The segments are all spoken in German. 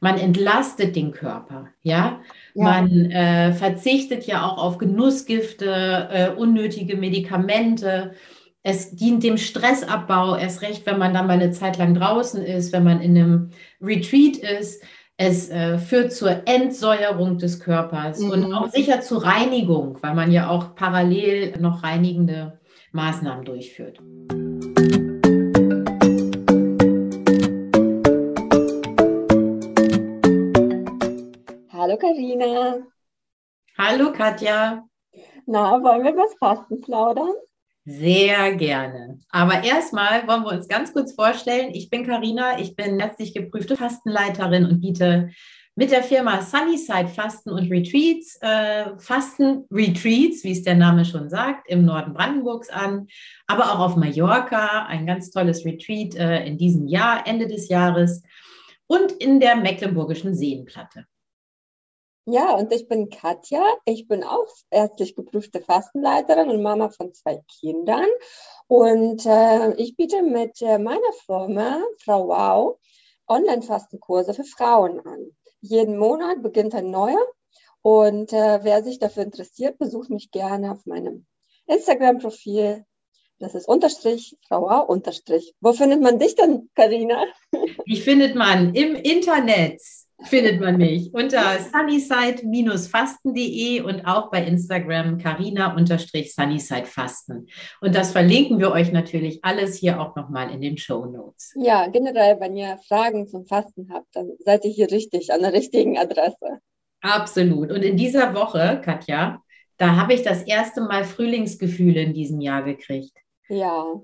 Man entlastet den Körper, ja. ja. Man äh, verzichtet ja auch auf Genussgifte, äh, unnötige Medikamente. Es dient dem Stressabbau, erst recht, wenn man dann mal eine Zeit lang draußen ist, wenn man in einem Retreat ist. Es äh, führt zur Entsäuerung des Körpers mhm. und auch sicher zur Reinigung, weil man ja auch parallel noch reinigende Maßnahmen durchführt. Hallo Karina. Hallo Katja. Na, wollen wir was Fasten plaudern? Sehr gerne. Aber erstmal wollen wir uns ganz kurz vorstellen. Ich bin Karina, ich bin letztlich geprüfte Fastenleiterin und biete mit der Firma Sunnyside Fasten und Retreats, äh, Fasten Retreats, wie es der Name schon sagt, im Norden Brandenburgs an, aber auch auf Mallorca, ein ganz tolles Retreat äh, in diesem Jahr, Ende des Jahres und in der Mecklenburgischen Seenplatte. Ja, und ich bin Katja. Ich bin auch ärztlich geprüfte Fastenleiterin und Mama von zwei Kindern. Und äh, ich biete mit äh, meiner Firma, Frau Wow, Online-Fastenkurse für Frauen an. Jeden Monat beginnt ein neuer. Und äh, wer sich dafür interessiert, besucht mich gerne auf meinem Instagram-Profil. Das ist Unterstrich, Frau Wow, Unterstrich. Wo findet man dich denn, Karina? Wie findet man im Internet findet man mich unter sunnyside-fasten.de und auch bei Instagram carina-sunnysidefasten. Und das verlinken wir euch natürlich alles hier auch nochmal in den Show Notes. Ja, generell, wenn ihr Fragen zum Fasten habt, dann seid ihr hier richtig an der richtigen Adresse. Absolut. Und in dieser Woche, Katja, da habe ich das erste Mal Frühlingsgefühle in diesem Jahr gekriegt. Ja.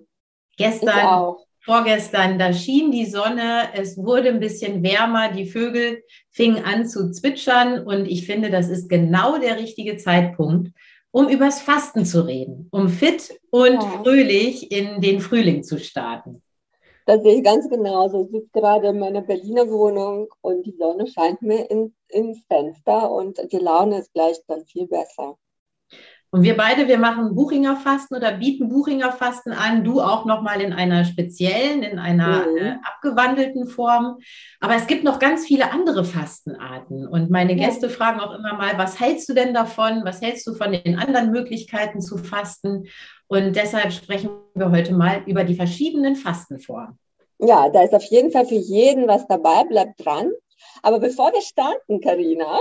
Gestern vorgestern, da schien die Sonne, es wurde ein bisschen wärmer, die Vögel fingen an zu zwitschern und ich finde, das ist genau der richtige Zeitpunkt, um übers Fasten zu reden, um fit und ja. fröhlich in den Frühling zu starten. Das sehe ich ganz genauso. Ich sitze gerade in meiner Berliner Wohnung und die Sonne scheint mir in, ins Fenster und die Laune ist gleich dann viel besser. Und wir beide, wir machen Buchinger Fasten oder bieten Buchinger Fasten an. Du auch nochmal in einer speziellen, in einer mhm. äh, abgewandelten Form. Aber es gibt noch ganz viele andere Fastenarten. Und meine Gäste fragen auch immer mal, was hältst du denn davon? Was hältst du von den anderen Möglichkeiten zu fasten? Und deshalb sprechen wir heute mal über die verschiedenen Fastenformen. Ja, da ist auf jeden Fall für jeden was dabei. Bleibt dran. Aber bevor wir starten, Karina,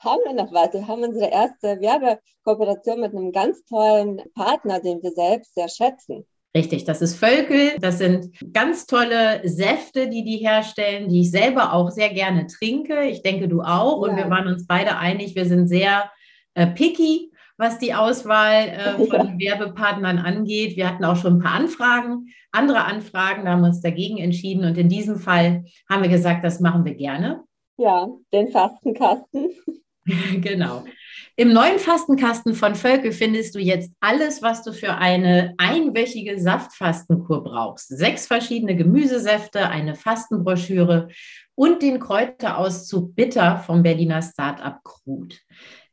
haben wir noch was. Wir haben unsere erste Werbekooperation mit einem ganz tollen Partner, den wir selbst sehr schätzen. Richtig, das ist Völkel. Das sind ganz tolle Säfte, die die herstellen, die ich selber auch sehr gerne trinke. Ich denke, du auch. Ja. Und wir waren uns beide einig, wir sind sehr äh, picky, was die Auswahl äh, von ja. Werbepartnern angeht. Wir hatten auch schon ein paar Anfragen, andere Anfragen, da haben wir uns dagegen entschieden. Und in diesem Fall haben wir gesagt, das machen wir gerne. Ja, den Fastenkasten. genau. Im neuen Fastenkasten von Völkel findest du jetzt alles, was du für eine einwöchige Saftfastenkur brauchst. Sechs verschiedene Gemüsesäfte, eine Fastenbroschüre und den Kräuterauszug Bitter vom Berliner Startup Krut.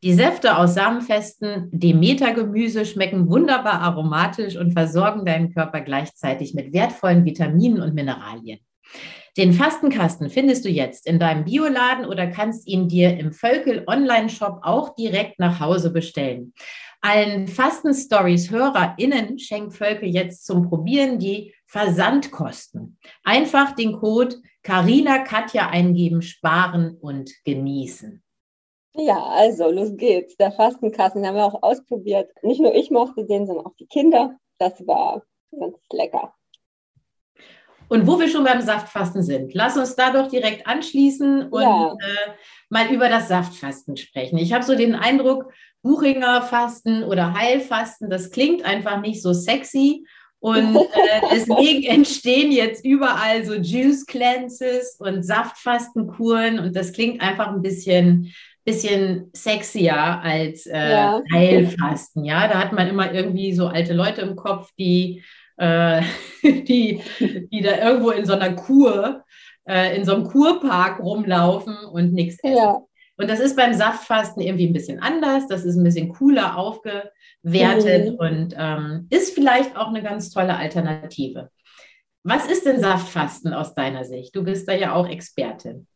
Die Säfte aus samenfesten Demeter-Gemüse schmecken wunderbar aromatisch und versorgen deinen Körper gleichzeitig mit wertvollen Vitaminen und Mineralien. Den Fastenkasten findest du jetzt in deinem Bioladen oder kannst ihn dir im Völkel Online-Shop auch direkt nach Hause bestellen. Allen Fasten-Stories-HörerInnen schenkt Völkel jetzt zum Probieren die Versandkosten. Einfach den Code Carina Katja eingeben, sparen und genießen. Ja, also los geht's. Der Fastenkasten haben wir auch ausprobiert. Nicht nur ich mochte den, sondern auch die Kinder. Das war ganz lecker. Und wo wir schon beim Saftfasten sind, lass uns da doch direkt anschließen und ja. äh, mal über das Saftfasten sprechen. Ich habe so den Eindruck, Buchinger Fasten oder Heilfasten, das klingt einfach nicht so sexy. Und äh, deswegen entstehen jetzt überall so Juice Cleanses und Saftfastenkuren und das klingt einfach ein bisschen, bisschen sexier als äh, ja. Heilfasten. Ja, da hat man immer irgendwie so alte Leute im Kopf, die äh, die, die da irgendwo in so einer Kur, äh, in so einem Kurpark rumlaufen und nichts essen. Ja. Und das ist beim Saftfasten irgendwie ein bisschen anders. Das ist ein bisschen cooler aufgewertet mhm. und ähm, ist vielleicht auch eine ganz tolle Alternative. Was ist denn Saftfasten aus deiner Sicht? Du bist da ja auch Expertin.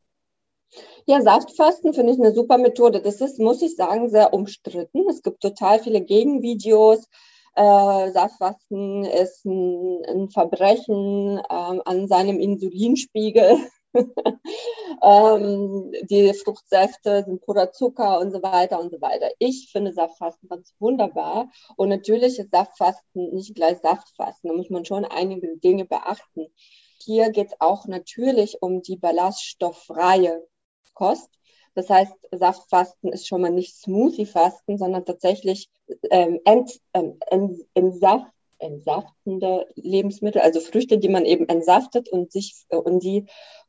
Ja, Saftfasten finde ich eine super Methode. Das ist, muss ich sagen, sehr umstritten. Es gibt total viele Gegenvideos. Äh, Saftfasten ist ein, ein Verbrechen äh, an seinem Insulinspiegel. ähm, die Fruchtsäfte sind purer Zucker und so weiter und so weiter. Ich finde Saftfasten ganz wunderbar. Und natürlich ist Saftfasten nicht gleich Saftfasten. Da muss man schon einige Dinge beachten. Hier geht es auch natürlich um die ballaststofffreie Kost. Das heißt, Saftfasten ist schon mal nicht Smoothie-Fasten, sondern tatsächlich ähm, ent, ähm, entsaft, entsaftende Lebensmittel, also Früchte, die man eben entsaftet und sich äh, und die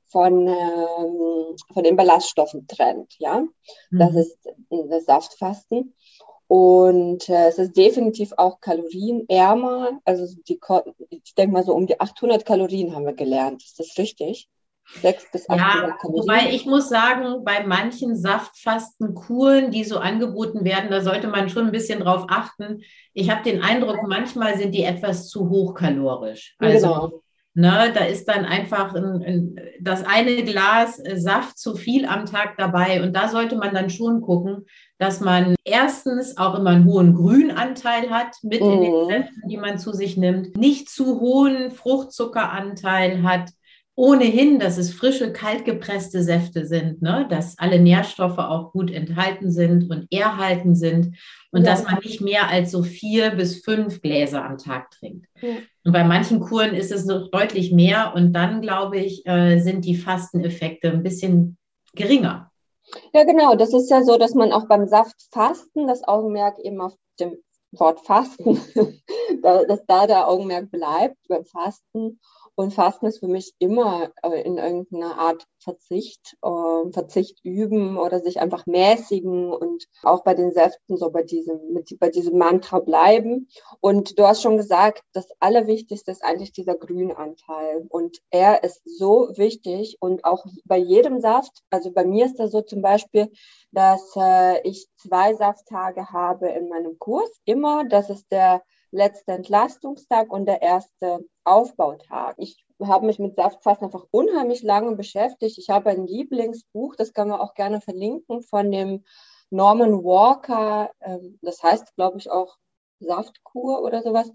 von, ähm, von den Ballaststoffen trennt. Ja, mhm. das ist das Saftfasten. Und äh, es ist definitiv auch kalorienärmer. Also die, ich denke mal so um die 800 Kalorien haben wir gelernt. Ist das richtig? Sechs bis acht ja, Wobei ich muss sagen, bei manchen Saftfastenkuren, die so angeboten werden, da sollte man schon ein bisschen drauf achten. Ich habe den Eindruck, manchmal sind die etwas zu hochkalorisch. Also genau. Ne, da ist dann einfach ein, ein, das eine Glas Saft zu viel am Tag dabei. Und da sollte man dann schon gucken, dass man erstens auch immer einen hohen Grünanteil hat mit mhm. in den mhm. Säften, die man zu sich nimmt, nicht zu hohen Fruchtzuckeranteil hat ohnehin, dass es frische, kaltgepresste Säfte sind, ne? dass alle Nährstoffe auch gut enthalten sind und erhalten sind und ja. dass man nicht mehr als so vier bis fünf Gläser am Tag trinkt. Ja. Und bei manchen Kuren ist es noch deutlich mehr und dann, glaube ich, äh, sind die Fasteneffekte ein bisschen geringer. Ja, genau. Das ist ja so, dass man auch beim Saftfasten das Augenmerk eben auf dem Wort Fasten, dass da der Augenmerk bleibt beim Fasten und Fasten ist für mich immer äh, in irgendeiner Art Verzicht, äh, Verzicht üben oder sich einfach mäßigen und auch bei den Säften so bei diesem, mit, bei diesem Mantra bleiben. Und du hast schon gesagt, das Allerwichtigste ist eigentlich dieser Grünanteil. Und er ist so wichtig und auch bei jedem Saft, also bei mir ist das so zum Beispiel, dass äh, ich zwei Safttage habe in meinem Kurs. Immer, das ist der letzte Entlastungstag und der erste Aufbautag. Ich habe mich mit Saftfasten einfach unheimlich lange beschäftigt. Ich habe ein Lieblingsbuch, das kann man auch gerne verlinken, von dem Norman Walker. Ähm, das heißt, glaube ich, auch Saftkur oder sowas.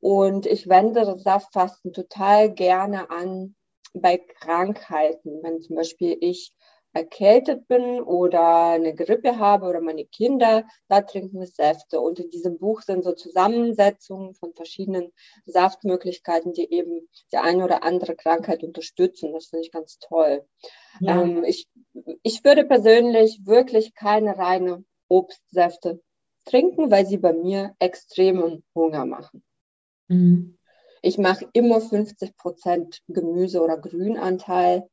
Und ich wende das Saftfasten total gerne an bei Krankheiten. Wenn zum Beispiel ich erkältet bin oder eine Grippe habe oder meine Kinder, da trinken wir Säfte. Und in diesem Buch sind so Zusammensetzungen von verschiedenen Saftmöglichkeiten, die eben die eine oder andere Krankheit unterstützen. Das finde ich ganz toll. Ja. Ähm, ich, ich würde persönlich wirklich keine reine Obstsäfte trinken, weil sie bei mir extremen Hunger machen. Mhm. Ich mache immer 50 Prozent Gemüse- oder Grünanteil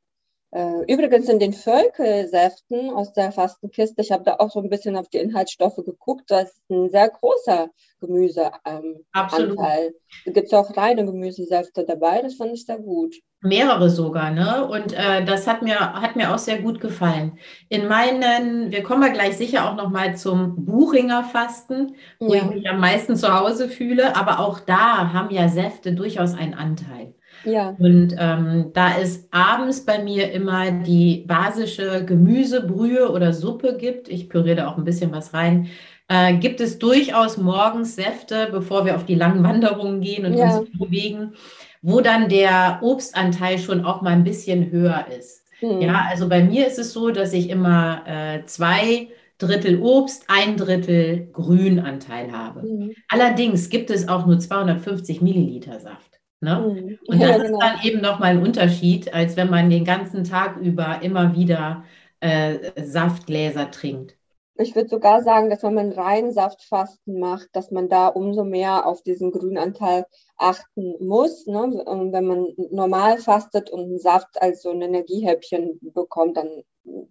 übrigens in den Völkelsäften aus der Fastenkiste, ich habe da auch so ein bisschen auf die Inhaltsstoffe geguckt, da ist ein sehr großer Gemüseanteil. Ähm, da gibt es auch reine Gemüsesäfte dabei, das fand ich sehr gut. Mehrere sogar, ne? Und äh, das hat mir, hat mir auch sehr gut gefallen. In meinen, wir kommen ja gleich sicher auch nochmal zum Buchinger Fasten, wo ja. ich mich am meisten zu Hause fühle, aber auch da haben ja Säfte durchaus einen Anteil. Ja. Und ähm, da es abends bei mir immer die basische Gemüsebrühe oder Suppe gibt, ich püriere da auch ein bisschen was rein, äh, gibt es durchaus morgens Säfte, bevor wir auf die langen Wanderungen gehen und ja. uns bewegen, wo dann der Obstanteil schon auch mal ein bisschen höher ist. Mhm. Ja, also bei mir ist es so, dass ich immer äh, zwei Drittel Obst, ein Drittel Grünanteil habe. Mhm. Allerdings gibt es auch nur 250 Milliliter Saft. Ne? Mhm. Und das ja, genau. ist dann eben nochmal ein Unterschied, als wenn man den ganzen Tag über immer wieder äh, Saftgläser trinkt. Ich würde sogar sagen, dass wenn man rein Saftfasten macht, dass man da umso mehr auf diesen Grünanteil achten muss. Ne? Wenn man normal fastet und einen Saft als so ein Energiehäppchen bekommt, dann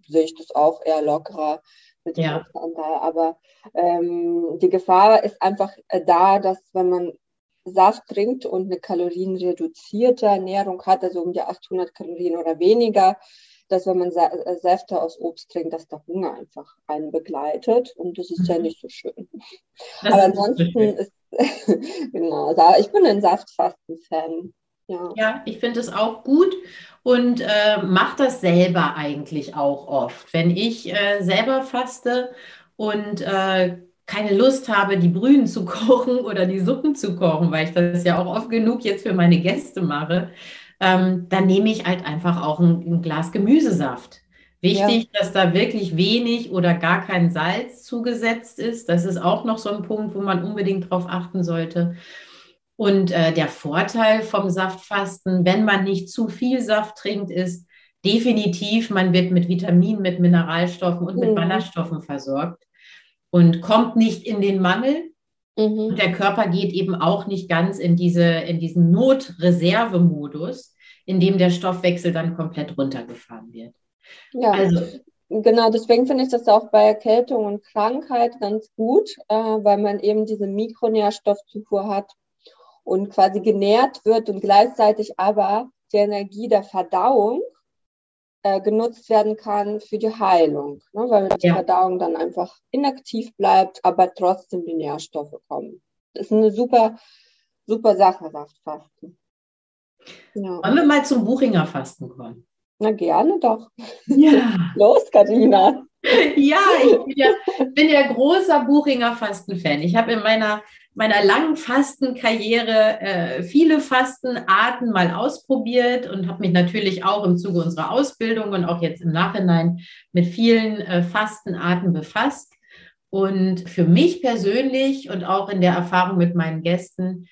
sehe ich das auch eher lockerer mit dem ja. Anteil. Aber ähm, die Gefahr ist einfach äh, da, dass wenn man Saft trinkt und eine kalorienreduzierte Ernährung hat, also um die 800 Kalorien oder weniger, dass wenn man äh, Säfte aus Obst trinkt, dass der Hunger einfach einen begleitet und das ist mhm. ja nicht so schön. Das Aber ansonsten ist, genau, ich bin ein Saftfasten-Fan. Ja. ja, ich finde es auch gut. und äh, mache das selber eigentlich auch oft. Wenn ich äh, selber faste und äh, keine Lust habe, die Brühen zu kochen oder die Suppen zu kochen, weil ich das ja auch oft genug jetzt für meine Gäste mache, ähm, dann nehme ich halt einfach auch ein, ein Glas Gemüsesaft. Wichtig, ja. dass da wirklich wenig oder gar kein Salz zugesetzt ist. Das ist auch noch so ein Punkt, wo man unbedingt darauf achten sollte. Und äh, der Vorteil vom Saftfasten, wenn man nicht zu viel Saft trinkt, ist definitiv, man wird mit Vitaminen, mit Mineralstoffen und mhm. mit Ballaststoffen versorgt und kommt nicht in den Mangel. Mhm. Und der Körper geht eben auch nicht ganz in, diese, in diesen Notreservemodus, in dem der Stoffwechsel dann komplett runtergefahren wird. Ja, also, genau, deswegen finde ich das auch bei Erkältung und Krankheit ganz gut, äh, weil man eben diese Mikronährstoffzufuhr hat und quasi genährt wird und gleichzeitig aber die Energie der Verdauung äh, genutzt werden kann für die Heilung, ne, weil die ja. Verdauung dann einfach inaktiv bleibt, aber trotzdem die Nährstoffe kommen. Das ist eine super, super Sache, Saftfasten. Ja. Wollen wir mal zum Buchinger Fasten kommen? Na gerne doch. Ja. Los, Katharina. Ja, ich bin ja, bin ja großer Buchinger Fasten-Fan. Ich habe in meiner, meiner langen Fastenkarriere äh, viele Fastenarten mal ausprobiert und habe mich natürlich auch im Zuge unserer Ausbildung und auch jetzt im Nachhinein mit vielen äh, Fastenarten befasst. Und für mich persönlich und auch in der Erfahrung mit meinen Gästen,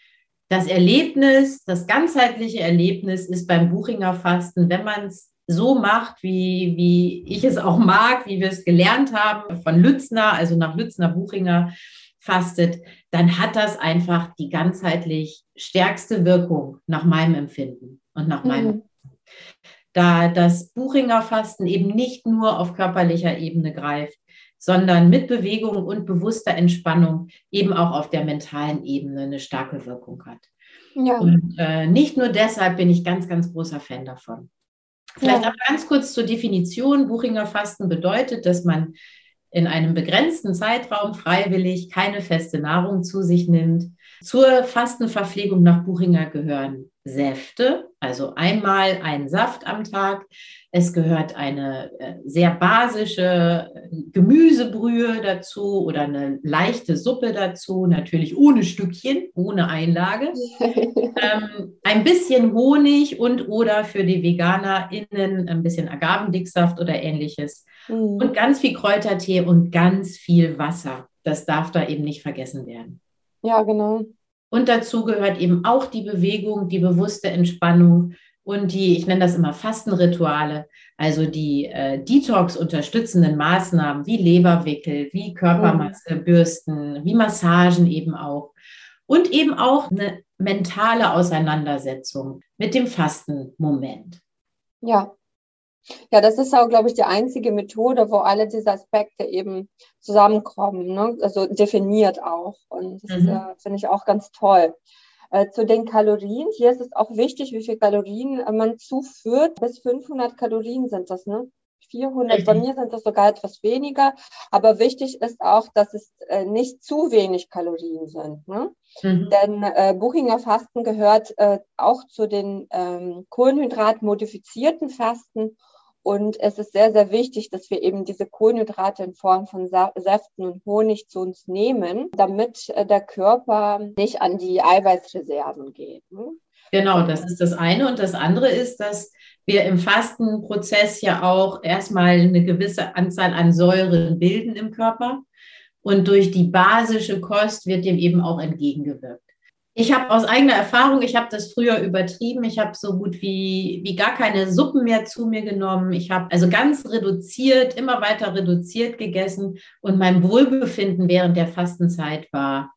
das Erlebnis, das ganzheitliche Erlebnis ist beim Buchinger Fasten, wenn man es so macht, wie, wie ich es auch mag, wie wir es gelernt haben, von Lützner, also nach Lützner Buchinger fastet, dann hat das einfach die ganzheitlich stärkste Wirkung nach meinem Empfinden und nach meinem. Mhm. Da das Buchinger Fasten eben nicht nur auf körperlicher Ebene greift, sondern mit Bewegung und bewusster Entspannung eben auch auf der mentalen Ebene eine starke Wirkung hat. Ja. Und äh, nicht nur deshalb bin ich ganz, ganz großer Fan davon. Vielleicht ja. auch ganz kurz zur Definition. Buchinger Fasten bedeutet, dass man in einem begrenzten Zeitraum freiwillig keine feste Nahrung zu sich nimmt. Zur Fastenverpflegung nach Buchinger gehören Säfte, also einmal ein Saft am Tag. Es gehört eine äh, sehr basische äh, Gemüsebrühe dazu oder eine leichte Suppe dazu, natürlich ohne Stückchen, ohne Einlage. ähm, ein bisschen Honig und oder für die VeganerInnen ein bisschen Agavendicksaft oder ähnliches. Mhm. Und ganz viel Kräutertee und ganz viel Wasser. Das darf da eben nicht vergessen werden. Ja, genau. Und dazu gehört eben auch die Bewegung, die bewusste Entspannung und die, ich nenne das immer Fastenrituale, also die äh, Detox unterstützenden Maßnahmen wie Leberwickel, wie Körperbürsten, mhm. wie Massagen eben auch. Und eben auch eine mentale Auseinandersetzung mit dem Fastenmoment. Ja, ja, das ist auch, glaube ich, die einzige Methode, wo alle diese Aspekte eben zusammenkommen, ne? also definiert auch. Und das mhm. äh, finde ich auch ganz toll. Äh, zu den Kalorien, hier ist es auch wichtig, wie viel Kalorien äh, man zuführt. Bis 500 Kalorien sind das, ne? 400, Richtig. bei mir sind das sogar etwas weniger. Aber wichtig ist auch, dass es äh, nicht zu wenig Kalorien sind. Ne? Mhm. Denn äh, Buchinger Fasten gehört äh, auch zu den ähm, Kohlenhydratmodifizierten Fasten und es ist sehr, sehr wichtig, dass wir eben diese Kohlenhydrate in Form von Säften und Honig zu uns nehmen, damit äh, der Körper nicht an die Eiweißreserven geht. Ne? Genau, das ist das eine. Und das andere ist, dass wir im Fastenprozess ja auch erstmal eine gewisse Anzahl an Säuren bilden im Körper. Und durch die basische Kost wird dem eben auch entgegengewirkt. Ich habe aus eigener Erfahrung, ich habe das früher übertrieben. Ich habe so gut wie, wie gar keine Suppen mehr zu mir genommen. Ich habe also ganz reduziert, immer weiter reduziert gegessen. Und mein Wohlbefinden während der Fastenzeit war,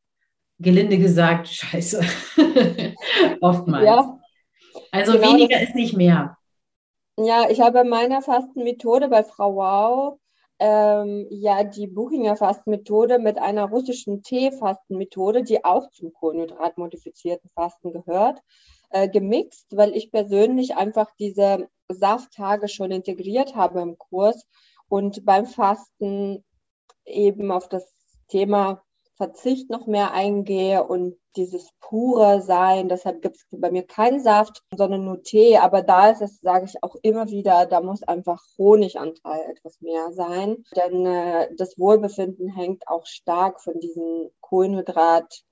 gelinde gesagt, scheiße. Oftmals. Ja, also genau weniger ist nicht mehr. Ja, ich habe meiner Fastenmethode bei Frau Wow ähm, ja die Buchinger Fastenmethode mit einer russischen Tee-Fastenmethode, die auch zum kohlenhydratmodifizierten Fasten gehört, äh, gemixt, weil ich persönlich einfach diese Safttage schon integriert habe im Kurs und beim Fasten eben auf das Thema Verzicht noch mehr eingehe und dieses pure Sein. Deshalb gibt es bei mir keinen Saft, sondern nur Tee. Aber da ist es, sage ich auch immer wieder, da muss einfach Honiganteil etwas mehr sein. Denn äh, das Wohlbefinden hängt auch stark von diesen Kohlenhydrat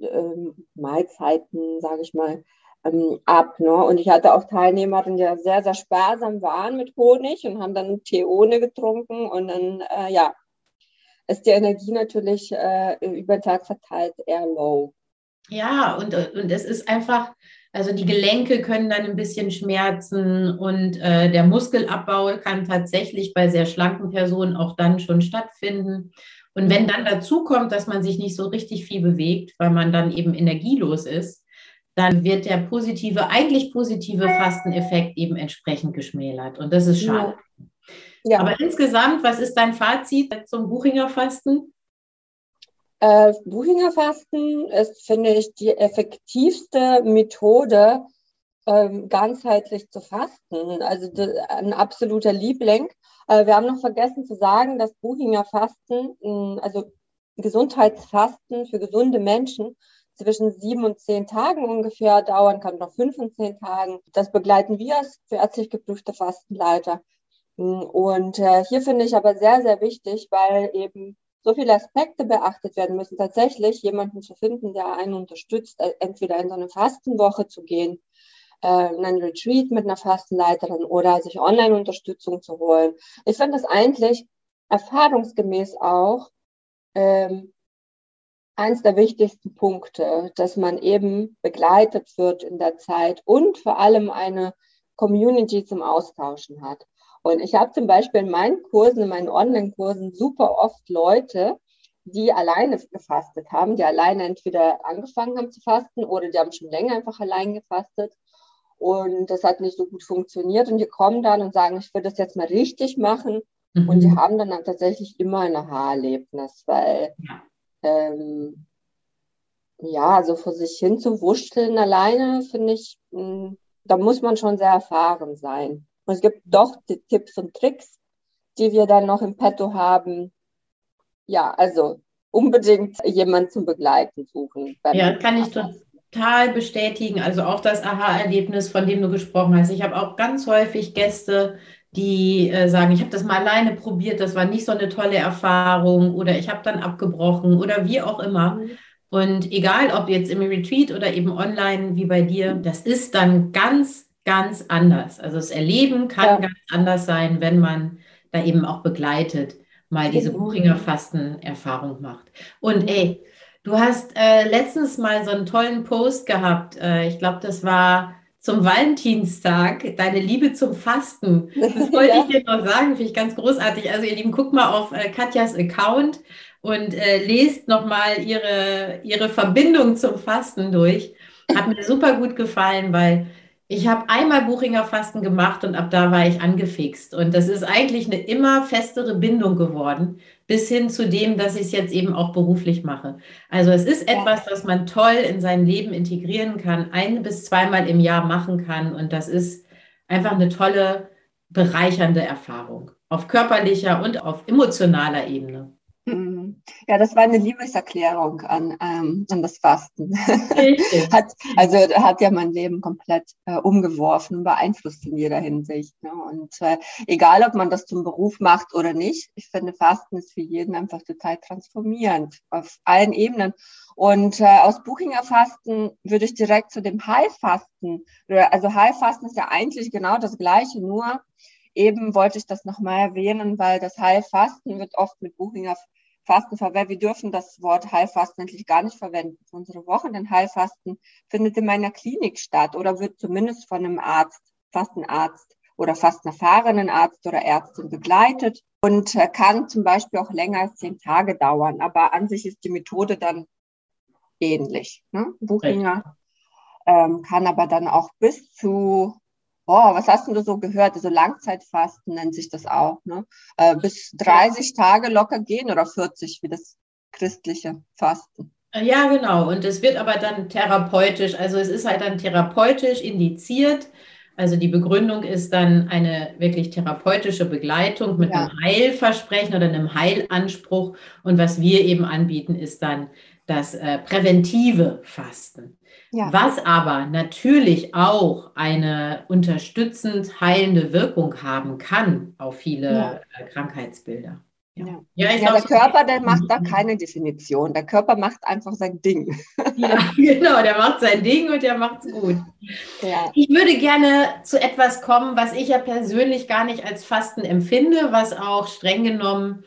ähm, Mahlzeiten, sage ich mal, ähm, ab. Ne? Und ich hatte auch Teilnehmerinnen, die sehr, sehr sparsam waren mit Honig und haben dann Tee ohne getrunken. Und dann, äh, ja, ist die Energie natürlich äh, über den Tag verteilt eher low. Ja, und, und es ist einfach, also die Gelenke können dann ein bisschen schmerzen und äh, der Muskelabbau kann tatsächlich bei sehr schlanken Personen auch dann schon stattfinden. Und wenn dann dazu kommt, dass man sich nicht so richtig viel bewegt, weil man dann eben energielos ist, dann wird der positive, eigentlich positive Fasteneffekt eben entsprechend geschmälert. Und das ist schade. Ja. Ja. Aber insgesamt, was ist dein Fazit zum Buchinger Fasten? Äh, Buchinger Fasten ist, finde ich, die effektivste Methode, ähm, ganzheitlich zu fasten. Also ein absoluter Liebling. Äh, wir haben noch vergessen zu sagen, dass Buchinger Fasten, mh, also Gesundheitsfasten für gesunde Menschen, zwischen sieben und zehn Tagen ungefähr dauern kann, noch fünf und zehn Tagen. Das begleiten wir als ärztlich geprüfte Fastenleiter. Und äh, hier finde ich aber sehr, sehr wichtig, weil eben so viele Aspekte beachtet werden müssen, tatsächlich jemanden zu finden, der einen unterstützt, äh, entweder in so eine Fastenwoche zu gehen, äh, in einen Retreat mit einer Fastenleiterin oder sich Online-Unterstützung zu holen. Ich finde das eigentlich erfahrungsgemäß auch ähm, eins der wichtigsten Punkte, dass man eben begleitet wird in der Zeit und vor allem eine Community zum Austauschen hat. Und ich habe zum Beispiel in meinen Kursen, in meinen Online-Kursen super oft Leute, die alleine gefastet haben, die alleine entweder angefangen haben zu fasten oder die haben schon länger einfach allein gefastet. Und das hat nicht so gut funktioniert. Und die kommen dann und sagen, ich will das jetzt mal richtig machen. Mhm. Und die haben dann tatsächlich immer ein Aha-Erlebnis, weil ähm, ja, so vor sich hin zu wuscheln alleine, finde ich, hm, da muss man schon sehr erfahren sein. Und es gibt doch die Tipps und Tricks, die wir dann noch im Petto haben. Ja, also unbedingt jemanden zum Begleiten suchen. Ja, kann ich total bestätigen. Also auch das Aha-Erlebnis, von dem du gesprochen hast. Ich habe auch ganz häufig Gäste, die äh, sagen, ich habe das mal alleine probiert, das war nicht so eine tolle Erfahrung oder ich habe dann abgebrochen oder wie auch immer. Mhm. Und egal, ob jetzt im Retreat oder eben online wie bei dir, das ist dann ganz ganz anders. Also das Erleben kann ja. ganz anders sein, wenn man da eben auch begleitet mal diese. Buchinger Fasten-Erfahrung macht. Und ey, du hast äh, letztens mal so einen tollen Post gehabt. Äh, ich glaube, das war zum Valentinstag, deine Liebe zum Fasten. Das wollte ja. ich dir noch sagen, finde ich ganz großartig. Also ihr Lieben, guckt mal auf äh, Katjas Account und äh, lest nochmal ihre, ihre Verbindung zum Fasten durch. Hat mir super gut gefallen, weil ich habe einmal Buchinger Fasten gemacht und ab da war ich angefixt. Und das ist eigentlich eine immer festere Bindung geworden, bis hin zu dem, dass ich es jetzt eben auch beruflich mache. Also es ist etwas, was man toll in sein Leben integrieren kann, ein bis zweimal im Jahr machen kann. Und das ist einfach eine tolle, bereichernde Erfahrung auf körperlicher und auf emotionaler Ebene. Ja, das war eine Liebeserklärung an, ähm, an das Fasten. hat, also hat ja mein Leben komplett äh, umgeworfen, beeinflusst in jeder Hinsicht. Ne? Und äh, egal, ob man das zum Beruf macht oder nicht, ich finde, Fasten ist für jeden einfach total transformierend auf allen Ebenen. Und äh, aus Buchinger Fasten würde ich direkt zu dem Heilfasten. Also Heilfasten ist ja eigentlich genau das Gleiche, nur eben wollte ich das nochmal erwähnen, weil das Heilfasten wird oft mit Buchinger Fasten verwendet. Wir dürfen das Wort Heilfasten eigentlich gar nicht verwenden unsere Wochen, denn Heilfasten findet in meiner Klinik statt oder wird zumindest von einem Arzt, Fastenarzt oder fast erfahrenen Arzt oder Ärztin begleitet und äh, kann zum Beispiel auch länger als zehn Tage dauern. Aber an sich ist die Methode dann ähnlich. Ne? Buchinger ähm, kann aber dann auch bis zu oh, was hast du so gehört? Also Langzeitfasten nennt sich das auch, ne? Äh, bis 30 Tage locker gehen oder 40 wie das christliche Fasten. Ja, genau. Und es wird aber dann therapeutisch, also es ist halt dann therapeutisch indiziert. Also die Begründung ist dann eine wirklich therapeutische Begleitung mit ja. einem Heilversprechen oder einem Heilanspruch. Und was wir eben anbieten, ist dann das äh, präventive Fasten. Ja. Was aber natürlich auch eine unterstützend heilende Wirkung haben kann auf viele ja. Äh, Krankheitsbilder. Ja, ja, ja der Körper, der macht da keine Definition. Der Körper macht einfach sein Ding. Ja, genau, der macht sein Ding und der macht es gut. Ja. Ich würde gerne zu etwas kommen, was ich ja persönlich gar nicht als Fasten empfinde, was auch streng genommen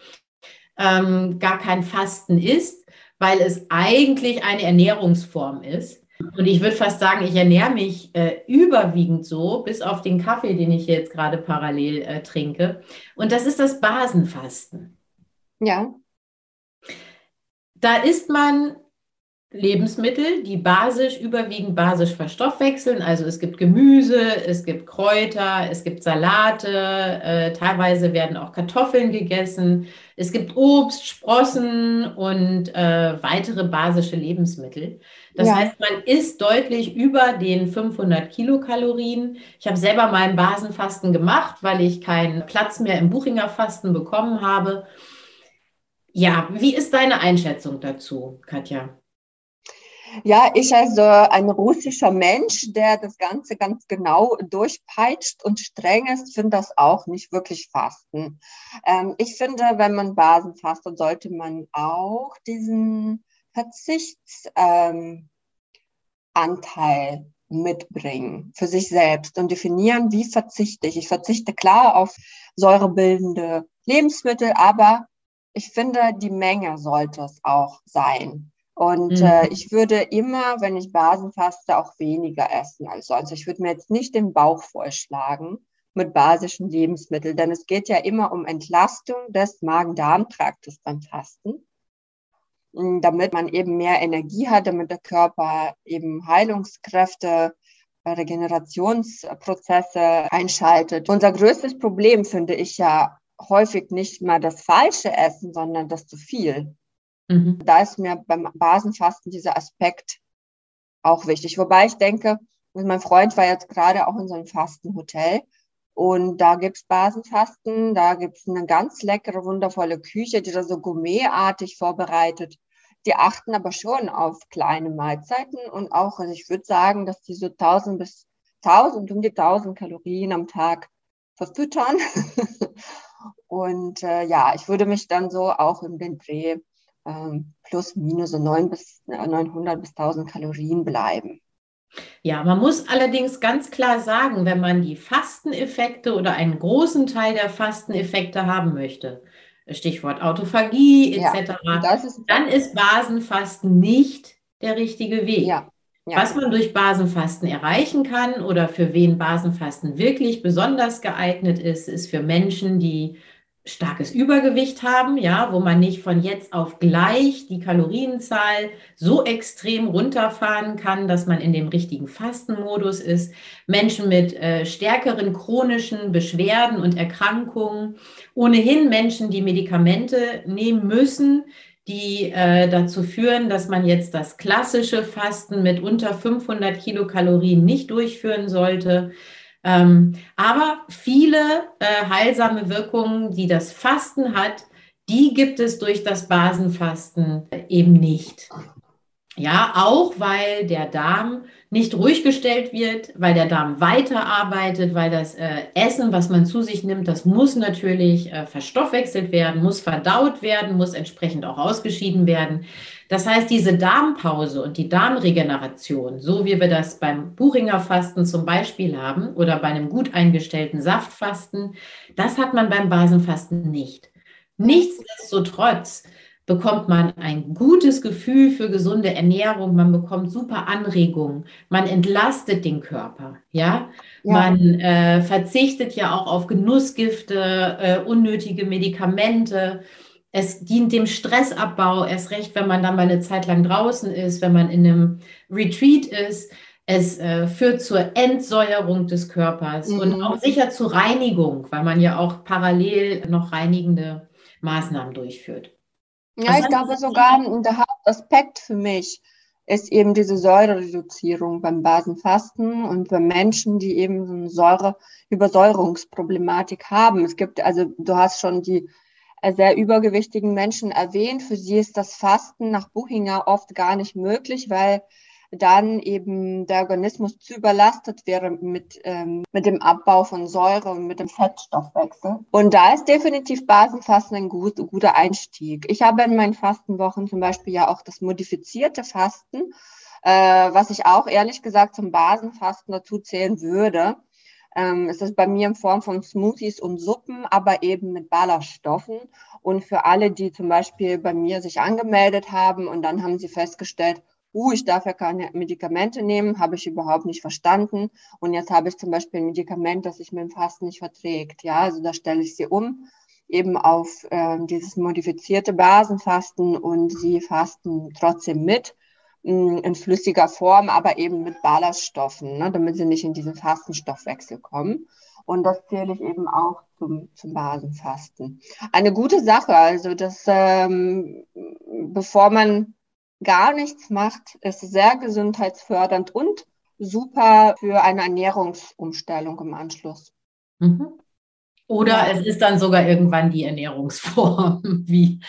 ähm, gar kein Fasten ist, weil es eigentlich eine Ernährungsform ist. Und ich würde fast sagen, ich ernähre mich äh, überwiegend so, bis auf den Kaffee, den ich jetzt gerade parallel äh, trinke. Und das ist das Basenfasten. Ja. Da isst man Lebensmittel, die basisch, überwiegend basisch verstoffwechseln. Also es gibt Gemüse, es gibt Kräuter, es gibt Salate, äh, teilweise werden auch Kartoffeln gegessen. Es gibt Obst, Sprossen und äh, weitere basische Lebensmittel. Das ja. heißt, man isst deutlich über den 500 Kilokalorien. Ich habe selber mal ein Basenfasten gemacht, weil ich keinen Platz mehr im Buchinger Fasten bekommen habe. Ja, wie ist deine Einschätzung dazu, Katja? Ja, ich also ein russischer Mensch, der das Ganze ganz genau durchpeitscht und streng ist, finde das auch nicht wirklich Fasten. Ähm, ich finde, wenn man Basen fastet, sollte man auch diesen Verzichtsanteil ähm, mitbringen für sich selbst und definieren, wie verzichte ich. Ich verzichte klar auf säurebildende Lebensmittel, aber ich finde, die Menge sollte es auch sein. Und mhm. äh, ich würde immer, wenn ich Basen faste, auch weniger essen als sonst. Ich würde mir jetzt nicht den Bauch vollschlagen mit basischen Lebensmitteln, denn es geht ja immer um Entlastung des Magen-Darm-Traktes beim Fasten, hm, damit man eben mehr Energie hat, damit der Körper eben Heilungskräfte, Regenerationsprozesse einschaltet. Unser größtes Problem finde ich ja häufig nicht mal das falsche Essen, sondern das zu viel. Mhm. Da ist mir beim Basenfasten dieser Aspekt auch wichtig. Wobei ich denke, mein Freund war jetzt gerade auch in so einem Fastenhotel und da gibt's Basenfasten, da gibt's eine ganz leckere, wundervolle Küche, die da so gourmetartig vorbereitet. Die achten aber schon auf kleine Mahlzeiten und auch, also ich würde sagen, dass die so 1000 bis 1000, um die 1000 Kalorien am Tag verfüttern. Und äh, ja, ich würde mich dann so auch in den Dreh plus minus so 9 bis, 900 bis 1000 Kalorien bleiben. Ja, man muss allerdings ganz klar sagen, wenn man die Fasteneffekte oder einen großen Teil der Fasteneffekte haben möchte, Stichwort Autophagie etc., ja, ist dann ist Basenfasten nicht der richtige Weg. Ja, ja. Was man durch Basenfasten erreichen kann oder für wen Basenfasten wirklich besonders geeignet ist, ist für Menschen, die starkes Übergewicht haben, ja, wo man nicht von jetzt auf gleich die Kalorienzahl so extrem runterfahren kann, dass man in dem richtigen Fastenmodus ist. Menschen mit äh, stärkeren chronischen Beschwerden und Erkrankungen, ohnehin Menschen, die Medikamente nehmen müssen, die äh, dazu führen, dass man jetzt das klassische Fasten mit unter 500 Kilokalorien nicht durchführen sollte. Ähm, aber viele äh, heilsame Wirkungen, die das Fasten hat, die gibt es durch das Basenfasten eben nicht. Ja, auch weil der Darm nicht ruhig gestellt wird, weil der Darm weiterarbeitet, weil das äh, Essen, was man zu sich nimmt, das muss natürlich äh, verstoffwechselt werden, muss verdaut werden, muss entsprechend auch ausgeschieden werden. Das heißt, diese Darmpause und die Darmregeneration, so wie wir das beim Buchinger Fasten zum Beispiel haben oder bei einem gut eingestellten Saftfasten, das hat man beim Basenfasten nicht. Nichtsdestotrotz bekommt man ein gutes Gefühl für gesunde Ernährung, man bekommt super Anregungen, man entlastet den Körper, ja. ja. Man äh, verzichtet ja auch auf Genussgifte, äh, unnötige Medikamente. Es dient dem Stressabbau, erst recht, wenn man dann mal eine Zeit lang draußen ist, wenn man in einem Retreat ist. Es äh, führt zur Entsäuerung des Körpers mhm. und auch sicher zur Reinigung, weil man ja auch parallel noch reinigende Maßnahmen durchführt. Ja, ich glaube sogar, der Hauptaspekt für mich ist eben diese Säurereduzierung beim Basenfasten und bei Menschen, die eben so eine Säureübersäuerungsproblematik haben. Es gibt, also du hast schon die sehr übergewichtigen Menschen erwähnt. Für sie ist das Fasten nach Buchinger oft gar nicht möglich, weil dann eben der Organismus zu überlastet wäre mit, ähm, mit dem Abbau von Säure und mit dem Fettstoffwechsel. Und da ist definitiv Basenfasten ein gut, guter Einstieg. Ich habe in meinen Fastenwochen zum Beispiel ja auch das modifizierte Fasten, äh, was ich auch ehrlich gesagt zum Basenfasten dazu zählen würde. Ähm, es ist bei mir in Form von Smoothies und Suppen, aber eben mit Ballaststoffen. Und für alle, die zum Beispiel bei mir sich angemeldet haben und dann haben sie festgestellt, uh, ich darf ja keine Medikamente nehmen, habe ich überhaupt nicht verstanden. Und jetzt habe ich zum Beispiel ein Medikament, das sich mit dem Fasten nicht verträgt. Ja, also da stelle ich sie um eben auf äh, dieses modifizierte Basenfasten und sie fasten trotzdem mit in flüssiger Form, aber eben mit Ballaststoffen, ne, damit sie nicht in diesen Fastenstoffwechsel kommen. Und das zähle ich eben auch zum, zum Basenfasten. Eine gute Sache, also dass ähm, bevor man gar nichts macht, ist sehr gesundheitsfördernd und super für eine Ernährungsumstellung im Anschluss. Mhm. Oder es ist dann sogar irgendwann die Ernährungsform, wie,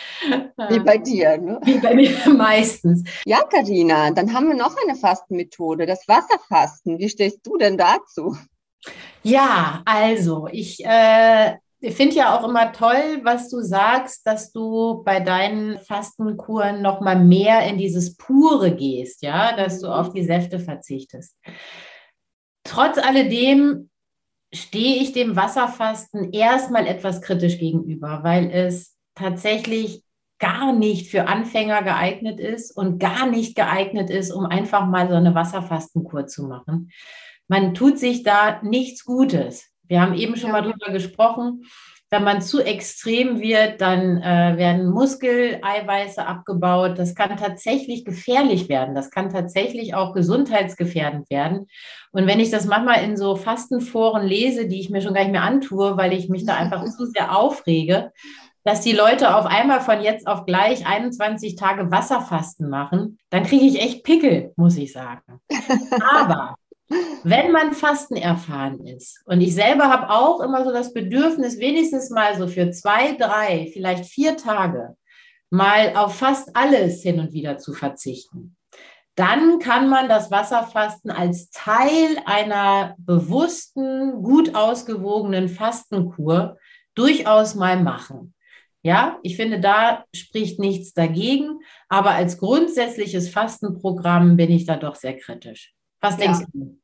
wie bei dir. Ne? Wie bei mir meistens. Ja, Karina, dann haben wir noch eine Fastenmethode, das Wasserfasten. Wie stehst du denn dazu? Ja, also ich äh, ich finde ja auch immer toll, was du sagst, dass du bei deinen Fastenkuren noch mal mehr in dieses Pure gehst, ja, dass du auf die Säfte verzichtest. Trotz alledem stehe ich dem Wasserfasten erstmal etwas kritisch gegenüber, weil es tatsächlich gar nicht für Anfänger geeignet ist und gar nicht geeignet ist, um einfach mal so eine Wasserfastenkur zu machen. Man tut sich da nichts Gutes. Wir haben eben schon ja. mal drüber gesprochen. Wenn man zu extrem wird, dann äh, werden Muskeleiweiße abgebaut. Das kann tatsächlich gefährlich werden. Das kann tatsächlich auch gesundheitsgefährdend werden. Und wenn ich das manchmal in so Fastenforen lese, die ich mir schon gar nicht mehr antue, weil ich mich da einfach zu sehr aufrege, dass die Leute auf einmal von jetzt auf gleich 21 Tage Wasserfasten machen, dann kriege ich echt Pickel, muss ich sagen. Aber wenn man Fasten erfahren ist, und ich selber habe auch immer so das Bedürfnis, wenigstens mal so für zwei, drei, vielleicht vier Tage mal auf fast alles hin und wieder zu verzichten, dann kann man das Wasserfasten als Teil einer bewussten, gut ausgewogenen Fastenkur durchaus mal machen. Ja, ich finde, da spricht nichts dagegen, aber als grundsätzliches Fastenprogramm bin ich da doch sehr kritisch. Was denkst ja. du?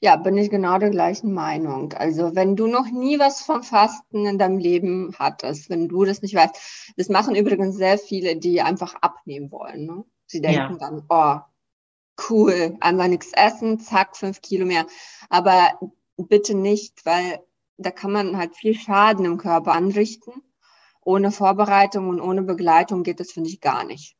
Ja, bin ich genau der gleichen Meinung. Also wenn du noch nie was vom Fasten in deinem Leben hattest, wenn du das nicht weißt, das machen übrigens sehr viele, die einfach abnehmen wollen. Ne? Sie denken ja. dann, oh, cool, einmal nichts essen, zack, fünf Kilo mehr. Aber bitte nicht, weil da kann man halt viel Schaden im Körper anrichten. Ohne Vorbereitung und ohne Begleitung geht das, finde ich, gar nicht.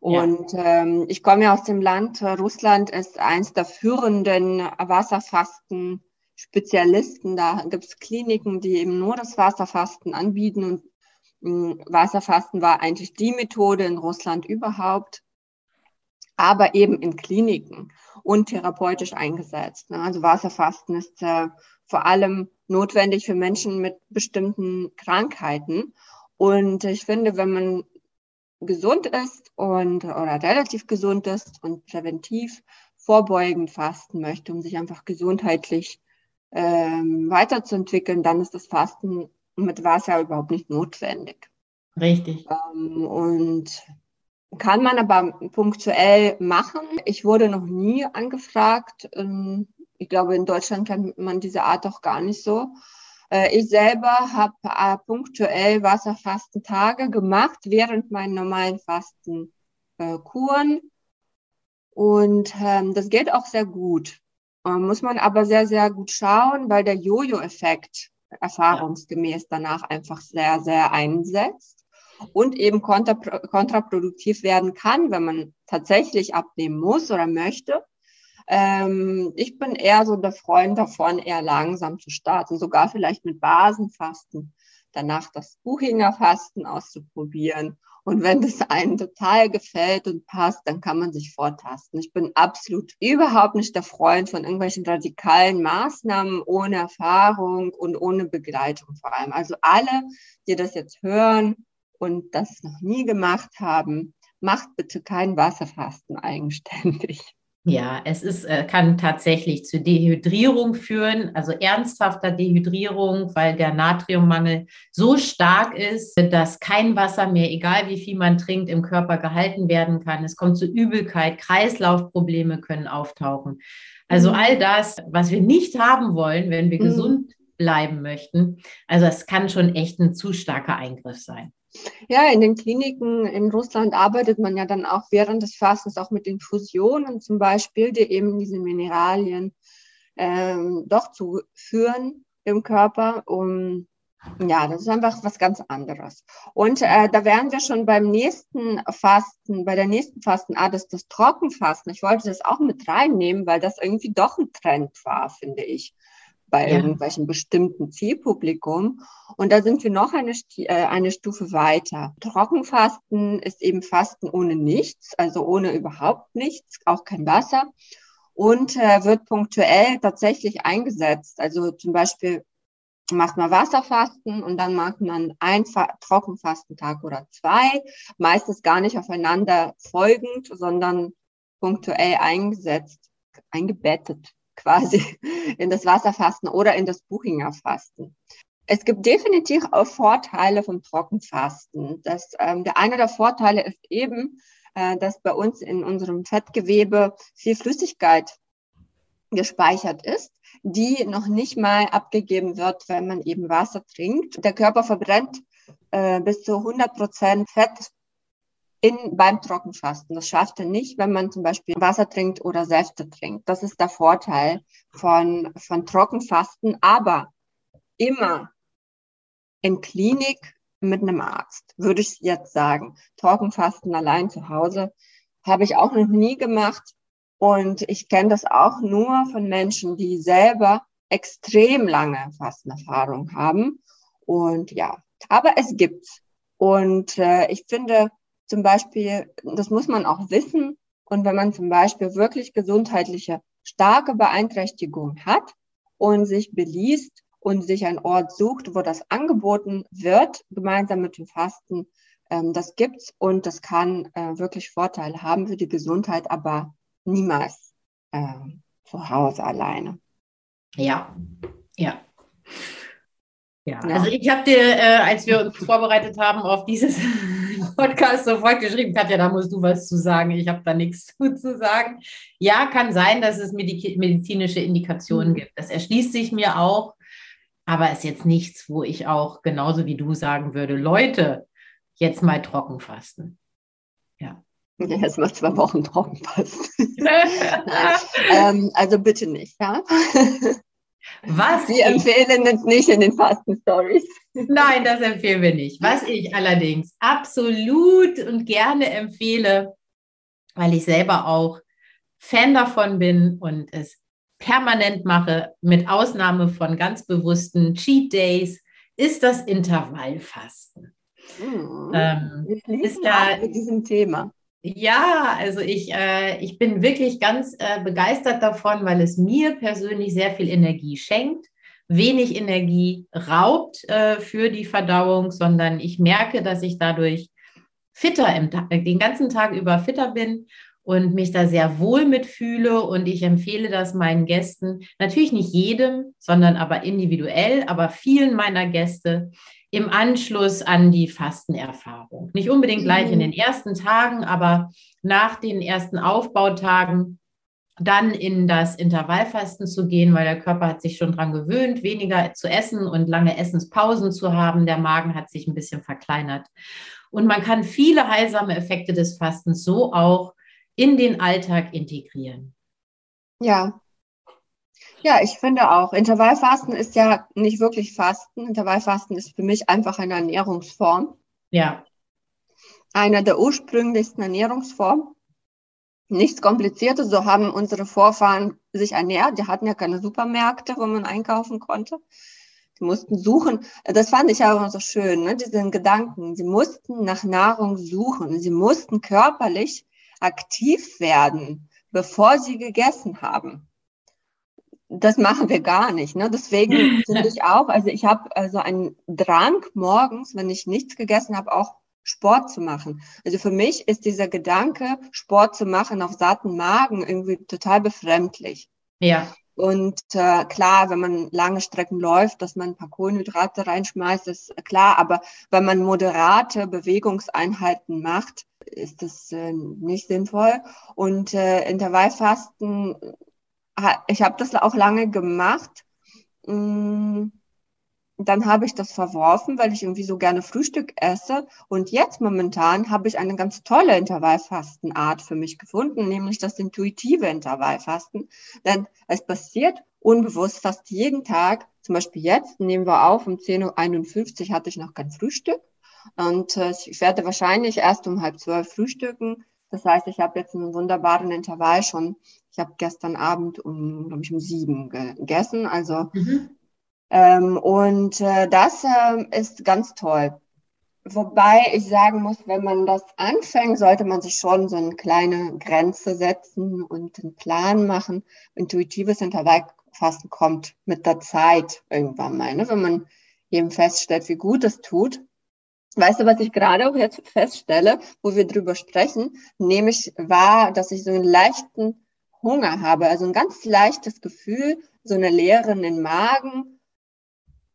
Und ja. ähm, ich komme ja aus dem Land, Russland ist eins der führenden Wasserfasten-Spezialisten. Da gibt es Kliniken, die eben nur das Wasserfasten anbieten. Und mh, hm, Wasserfasten war eigentlich die Methode in Russland überhaupt, aber eben in Kliniken und therapeutisch eingesetzt. Ne? Also Wasserfasten ist äh, vor allem notwendig für Menschen mit bestimmten Krankheiten. Und ich finde, wenn man gesund ist und oder relativ gesund ist und präventiv vorbeugend fasten möchte, um sich einfach gesundheitlich ähm, weiterzuentwickeln, dann ist das Fasten mit Wasser überhaupt nicht notwendig. Richtig. Ähm, und kann man aber punktuell machen. Ich wurde noch nie angefragt. Ähm, ich glaube, in Deutschland kennt man diese Art auch gar nicht so. Äh, ich selber habe äh, punktuell Wasserfastentage gemacht während meinen normalen Fastenkuren. Und ähm, das geht auch sehr gut. Ähm, muss man aber sehr, sehr gut schauen, weil der Jojo-Effekt erfahrungsgemäß danach einfach sehr, sehr einsetzt und eben kontraproduktiv werden kann, wenn man tatsächlich abnehmen muss oder möchte. Ähm, ich bin eher so der Freund davon, eher langsam zu starten, sogar vielleicht mit Basenfasten. danach das Buchinger Fasten auszuprobieren. Und wenn das einem total gefällt und passt, dann kann man sich vortasten. Ich bin absolut überhaupt nicht der Freund von irgendwelchen radikalen Maßnahmen ohne Erfahrung und ohne Begleitung vor allem. Also alle, die das jetzt hören und das noch nie gemacht haben, macht bitte kein Wasserfasten eigenständig. Ja, es ist, äh, kann tatsächlich zu Dehydrierung führen, also ernsthafter Dehydrierung, weil der Natriummangel so stark ist, dass kein Wasser mehr, egal wie viel man trinkt, im Körper gehalten werden kann. Es kommt zu Übelkeit, Kreislaufprobleme können auftauchen. Also mhm. all das, was wir nicht haben wollen, wenn wir mhm. gesund bleiben möchten. Also es kann schon echt ein zu starker Eingriff sein. Ja, in den Kliniken in Russland arbeitet man ja dann auch während des Fastens auch mit Infusionen zum Beispiel, die eben diese Mineralien ähm, doch zuführen im Körper, um ja, das ist einfach was ganz anderes. Und äh, da wären wir schon beim nächsten Fasten, bei der nächsten Fasten, ah, das ist das Trockenfasten. Ich wollte das auch mit reinnehmen, weil das irgendwie doch ein Trend war, finde ich bei ja. irgendwelchen bestimmten Zielpublikum. Und da sind wir noch eine, äh, eine Stufe weiter. Trockenfasten ist eben Fasten ohne nichts, also ohne überhaupt nichts, auch kein Wasser und äh, wird punktuell tatsächlich eingesetzt. Also zum Beispiel macht man Wasserfasten und dann macht man ein Fa Trockenfastentag oder zwei, meistens gar nicht aufeinander folgend, sondern punktuell eingesetzt, eingebettet quasi in das Wasserfasten oder in das Buchinger Fasten. Es gibt definitiv auch Vorteile vom Trockenfasten. Das, ähm, der eine der Vorteile ist eben, äh, dass bei uns in unserem Fettgewebe viel Flüssigkeit gespeichert ist, die noch nicht mal abgegeben wird, wenn man eben Wasser trinkt. Der Körper verbrennt äh, bis zu 100 Prozent Fett in, beim Trockenfasten. Das schafft er nicht, wenn man zum Beispiel Wasser trinkt oder Säfte trinkt. Das ist der Vorteil von, von Trockenfasten, aber immer in Klinik mit einem Arzt, würde ich jetzt sagen. Trockenfasten allein zu Hause habe ich auch noch nie gemacht. Und ich kenne das auch nur von Menschen, die selber extrem lange Fastenerfahrung haben. Und ja, aber es gibt's. Und äh, ich finde, zum Beispiel, das muss man auch wissen. Und wenn man zum Beispiel wirklich gesundheitliche starke Beeinträchtigung hat und sich beliest und sich einen Ort sucht, wo das angeboten wird, gemeinsam mit dem Fasten, ähm, das gibt's und das kann äh, wirklich Vorteile haben für die Gesundheit, aber niemals äh, zu Hause alleine. Ja, ja. Ja, ja. also ich habe dir, äh, als wir uns vorbereitet haben auf dieses Podcast sofort geschrieben, Katja, da musst du was zu sagen. Ich habe da nichts zu, zu sagen. Ja, kann sein, dass es medizinische Indikationen mhm. gibt. Das erschließt sich mir auch, aber ist jetzt nichts, wo ich auch genauso wie du sagen würde, Leute, jetzt mal trocken fasten. Ja. Ja, jetzt mal zwei Wochen trocken fasten. ähm, also bitte nicht, ja. Was Sie empfehlen es nicht in den Fasten-Stories. Nein, das empfehlen wir nicht. Was ich allerdings absolut und gerne empfehle, weil ich selber auch Fan davon bin und es permanent mache, mit Ausnahme von ganz bewussten Cheat Days, ist das Intervallfasten. Mhm. Ähm, ist ja mit diesem Thema. Ja, also ich, äh, ich bin wirklich ganz äh, begeistert davon, weil es mir persönlich sehr viel Energie schenkt, wenig Energie raubt äh, für die Verdauung, sondern ich merke, dass ich dadurch fitter im, den ganzen Tag über fitter bin und mich da sehr wohl mitfühle. Und ich empfehle das meinen Gästen, natürlich nicht jedem, sondern aber individuell, aber vielen meiner Gäste, im Anschluss an die Fastenerfahrung. Nicht unbedingt gleich in den mhm. ersten Tagen, aber nach den ersten Aufbautagen dann in das Intervallfasten zu gehen, weil der Körper hat sich schon daran gewöhnt, weniger zu essen und lange Essenspausen zu haben. Der Magen hat sich ein bisschen verkleinert. Und man kann viele heilsame Effekte des Fastens so auch in den Alltag integrieren. Ja, ja, ich finde auch. Intervallfasten ist ja nicht wirklich Fasten. Intervallfasten ist für mich einfach eine Ernährungsform. Ja. Eine der ursprünglichsten Ernährungsformen. Nichts Kompliziertes, so haben unsere Vorfahren sich ernährt. Die hatten ja keine Supermärkte, wo man einkaufen konnte. Sie mussten suchen, das fand ich auch so schön, ne, diesen Gedanken. Sie mussten nach Nahrung suchen. Sie mussten körperlich aktiv werden, bevor sie gegessen haben. Das machen wir gar nicht. Ne? Deswegen finde ich auch, also ich habe also einen Drang morgens, wenn ich nichts gegessen habe, auch Sport zu machen. Also für mich ist dieser Gedanke, Sport zu machen auf satten Magen irgendwie total befremdlich. Ja. Und äh, klar, wenn man lange Strecken läuft, dass man ein paar Kohlenhydrate reinschmeißt, ist klar. Aber wenn man moderate Bewegungseinheiten macht, ist das äh, nicht sinnvoll. Und äh, Intervallfasten, ich habe das auch lange gemacht. Mm, dann habe ich das verworfen, weil ich irgendwie so gerne Frühstück esse. Und jetzt momentan habe ich eine ganz tolle Intervallfastenart für mich gefunden, nämlich das intuitive Intervallfasten. Denn es passiert unbewusst fast jeden Tag. Zum Beispiel jetzt nehmen wir auf, um 10.51 Uhr hatte ich noch kein Frühstück. Und äh, ich werde wahrscheinlich erst um halb zwölf frühstücken. Das heißt, ich habe jetzt einen wunderbaren Intervall schon. Ich habe gestern Abend um, glaube ich, um sieben gegessen. Also mhm. Ähm, und äh, das äh, ist ganz toll. Wobei ich sagen muss, wenn man das anfängt, sollte man sich schon so eine kleine Grenze setzen und einen Plan machen. Intuitives Intervallfasten kommt mit der Zeit irgendwann mal, ne? wenn man eben feststellt, wie gut es tut. Weißt du, was ich gerade auch jetzt feststelle, wo wir drüber sprechen, nämlich war, dass ich so einen leichten Hunger habe, also ein ganz leichtes Gefühl, so eine Leere in den Magen,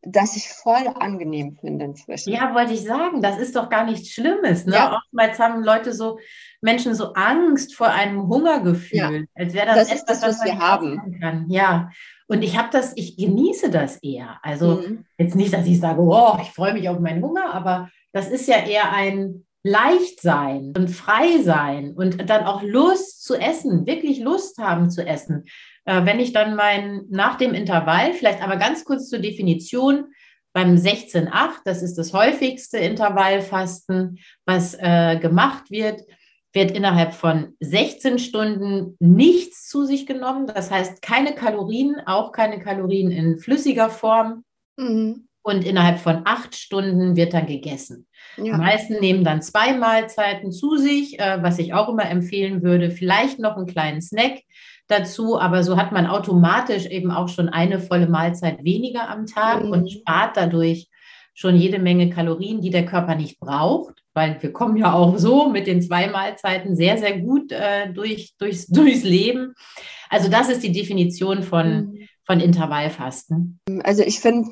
das ich voll angenehm finde inzwischen. Ja, wollte ich sagen, das ist doch gar nichts Schlimmes. Ne? Ja. Oftmals haben Leute so, Menschen so Angst vor einem Hungergefühl, ja. als wäre das, das etwas, das, was, was wir haben. Kann. Ja, und ich habe das, ich genieße das eher. Also mhm. jetzt nicht, dass ich sage, oh, ich freue mich auf meinen Hunger, aber das ist ja eher ein Leichtsein und Freisein und dann auch Lust zu essen, wirklich Lust haben zu essen. Äh, wenn ich dann mein, nach dem Intervall, vielleicht aber ganz kurz zur Definition, beim 16-8, das ist das häufigste Intervallfasten, was äh, gemacht wird, wird innerhalb von 16 Stunden nichts zu sich genommen. Das heißt, keine Kalorien, auch keine Kalorien in flüssiger Form. Mhm. Und innerhalb von acht Stunden wird dann gegessen. Ja. Die meisten nehmen dann zwei Mahlzeiten zu sich, äh, was ich auch immer empfehlen würde. Vielleicht noch einen kleinen Snack dazu, aber so hat man automatisch eben auch schon eine volle Mahlzeit weniger am Tag mhm. und spart dadurch schon jede Menge Kalorien, die der Körper nicht braucht, weil wir kommen ja auch so mit den zwei Mahlzeiten sehr, sehr gut äh, durch, durchs, durchs Leben. Also das ist die Definition von, mhm. von Intervallfasten. Also ich finde,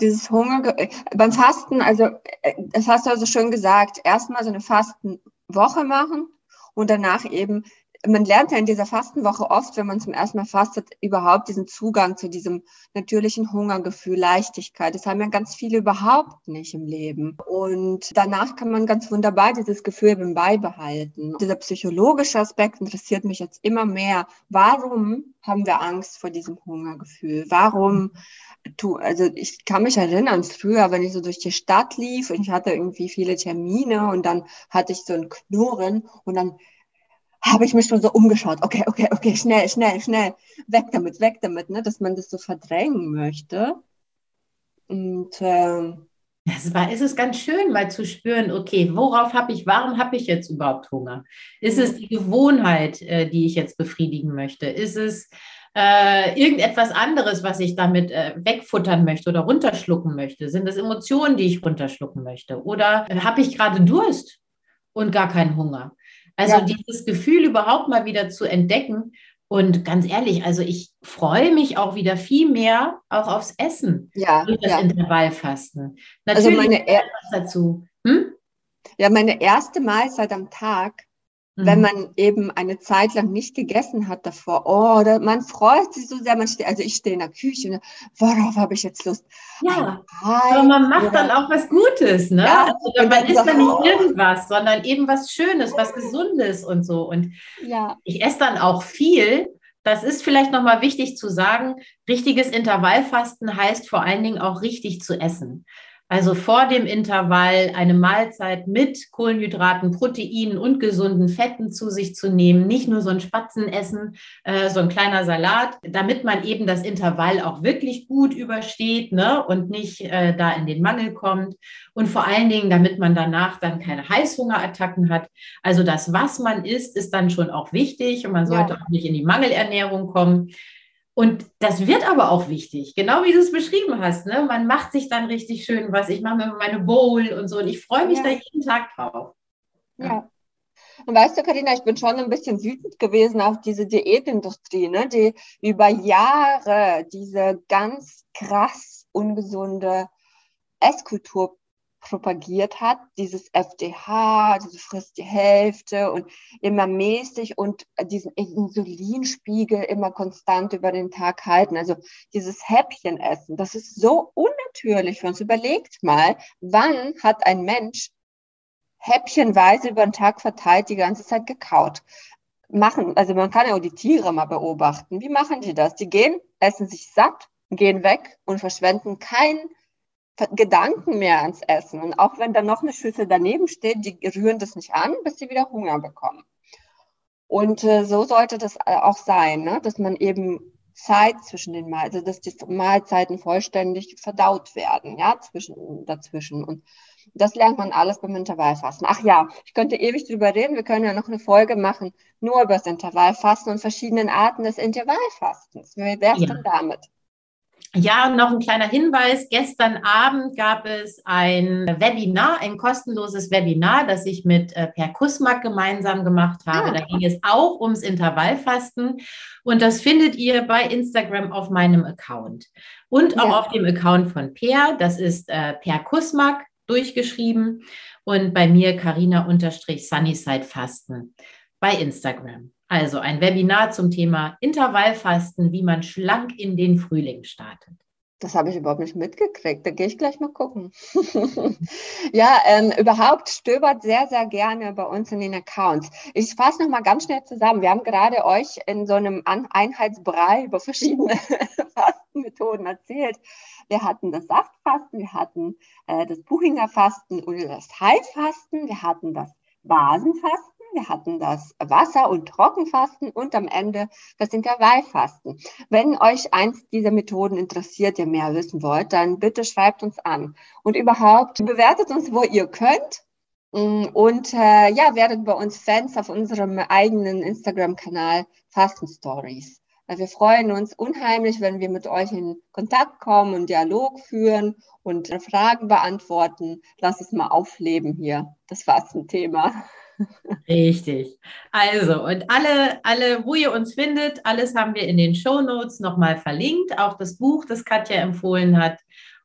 dieses Hunger beim Fasten, also äh, das hast du also schön gesagt, erstmal so eine Fastenwoche machen und danach eben man lernt ja in dieser Fastenwoche oft, wenn man zum ersten Mal fastet, überhaupt diesen Zugang zu diesem natürlichen Hungergefühl, Leichtigkeit. Das haben ja ganz viele überhaupt nicht im Leben. Und danach kann man ganz wunderbar dieses Gefühl eben beibehalten. Dieser psychologische Aspekt interessiert mich jetzt immer mehr. Warum haben wir Angst vor diesem Hungergefühl? Warum tu, also ich kann mich erinnern, früher, wenn ich so durch die Stadt lief und ich hatte irgendwie viele Termine und dann hatte ich so ein Knurren und dann habe ich mich schon so umgeschaut. Okay, okay, okay, schnell, schnell, schnell, weg damit, weg damit, ne? dass man das so verdrängen möchte. Und ähm, es, war, es ist ganz schön, mal zu spüren, okay, worauf habe ich, warum habe ich jetzt überhaupt Hunger? Ist es die Gewohnheit, äh, die ich jetzt befriedigen möchte? Ist es äh, irgendetwas anderes, was ich damit äh, wegfuttern möchte oder runterschlucken möchte? Sind es Emotionen, die ich runterschlucken möchte? Oder äh, habe ich gerade Durst und gar keinen Hunger? Also ja. dieses Gefühl überhaupt mal wieder zu entdecken. Und ganz ehrlich, also ich freue mich auch wieder viel mehr auch aufs Essen ja, durch das ja. Intervallfasten. Also Natürlich also meine er dazu. Hm? Ja, meine erste Mahlzeit am Tag Mhm. Wenn man eben eine Zeit lang nicht gegessen hat davor, oh, da, man freut sich so sehr, man steht, also ich stehe in der Küche, ne, worauf habe ich jetzt Lust? Ja, aber man macht oder, dann auch was Gutes, ne? Ja, also, man isst dann nicht irgendwas, sondern eben was Schönes, was Gesundes und so. Und ja. ich esse dann auch viel. Das ist vielleicht nochmal wichtig zu sagen. Richtiges Intervallfasten heißt vor allen Dingen auch richtig zu essen. Also vor dem Intervall eine Mahlzeit mit Kohlenhydraten, Proteinen und gesunden Fetten zu sich zu nehmen, nicht nur so ein Spatzenessen, äh, so ein kleiner Salat, damit man eben das Intervall auch wirklich gut übersteht ne? und nicht äh, da in den Mangel kommt. Und vor allen Dingen, damit man danach dann keine Heißhungerattacken hat. Also das, was man isst, ist dann schon auch wichtig und man sollte ja. auch nicht in die Mangelernährung kommen. Und das wird aber auch wichtig, genau wie du es beschrieben hast. Ne? Man macht sich dann richtig schön was. Ich mache mir meine Bowl und so und ich freue mich ja. da jeden Tag drauf. Ja. ja. Und weißt du, Karina, ich bin schon ein bisschen wütend gewesen auf diese Diätindustrie, ne? die über Jahre diese ganz krass ungesunde Esskultur propagiert hat, dieses FDH, diese frisst die Hälfte und immer mäßig und diesen Insulinspiegel immer konstant über den Tag halten. Also dieses Häppchenessen, das ist so unnatürlich für uns. Überlegt mal, wann hat ein Mensch häppchenweise über den Tag verteilt die ganze Zeit gekaut? Machen, also man kann ja auch die Tiere mal beobachten. Wie machen die das? Die gehen, essen sich satt, gehen weg und verschwenden kein Gedanken mehr ans Essen. Und auch wenn da noch eine Schüssel daneben steht, die rühren das nicht an, bis sie wieder Hunger bekommen. Und äh, so sollte das äh, auch sein, ne? dass man eben Zeit zwischen den Mahlzeiten, also dass die Mahlzeiten vollständig verdaut werden, ja, zwischen, dazwischen. Und das lernt man alles beim Intervallfasten. Ach ja, ich könnte ewig drüber reden. Wir können ja noch eine Folge machen, nur über das Intervallfasten und verschiedenen Arten des Intervallfastens. Wie wär's ja. denn damit? Ja, noch ein kleiner Hinweis. Gestern Abend gab es ein Webinar, ein kostenloses Webinar, das ich mit äh, Per Kusmak gemeinsam gemacht habe. Ah. Da ging es auch ums Intervallfasten. Und das findet ihr bei Instagram auf meinem Account. Und auch ja. auf dem Account von Per. Das ist äh, Per Kusmak durchgeschrieben. Und bei mir Carina-Sunnyside Fasten bei Instagram. Also ein Webinar zum Thema Intervallfasten, wie man schlank in den Frühling startet. Das habe ich überhaupt nicht mitgekriegt. Da gehe ich gleich mal gucken. ja, ähm, überhaupt stöbert sehr, sehr gerne bei uns in den Accounts. Ich fasse noch mal ganz schnell zusammen. Wir haben gerade euch in so einem Einheitsbrei über verschiedene Fastenmethoden erzählt. Wir hatten das Saftfasten, wir hatten äh, das Buchinger Fasten oder das Heilfasten, wir hatten das Basenfasten wir hatten das Wasser- und Trockenfasten und am Ende das Intervallfasten. Wenn euch eins dieser Methoden interessiert, ihr mehr wissen wollt, dann bitte schreibt uns an. Und überhaupt bewertet uns, wo ihr könnt. Mm, und äh, ja, werdet bei uns Fans auf unserem eigenen Instagram-Kanal Fasten Stories. Wir freuen uns unheimlich, wenn wir mit euch in Kontakt kommen und Dialog führen und Fragen beantworten. Lass es mal aufleben hier, das Fastenthema. Richtig. Also, und alle, alle, wo ihr uns findet, alles haben wir in den Show Notes nochmal verlinkt, auch das Buch, das Katja empfohlen hat.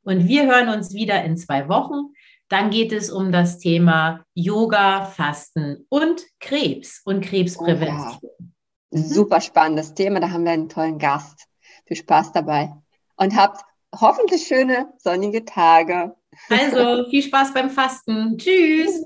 Und wir hören uns wieder in zwei Wochen. Dann geht es um das Thema Yoga, Fasten und Krebs und Krebsprävention. Oh ja. Super spannendes Thema, da haben wir einen tollen Gast. Viel Spaß dabei und habt hoffentlich schöne sonnige Tage. Also viel Spaß beim Fasten. Tschüss.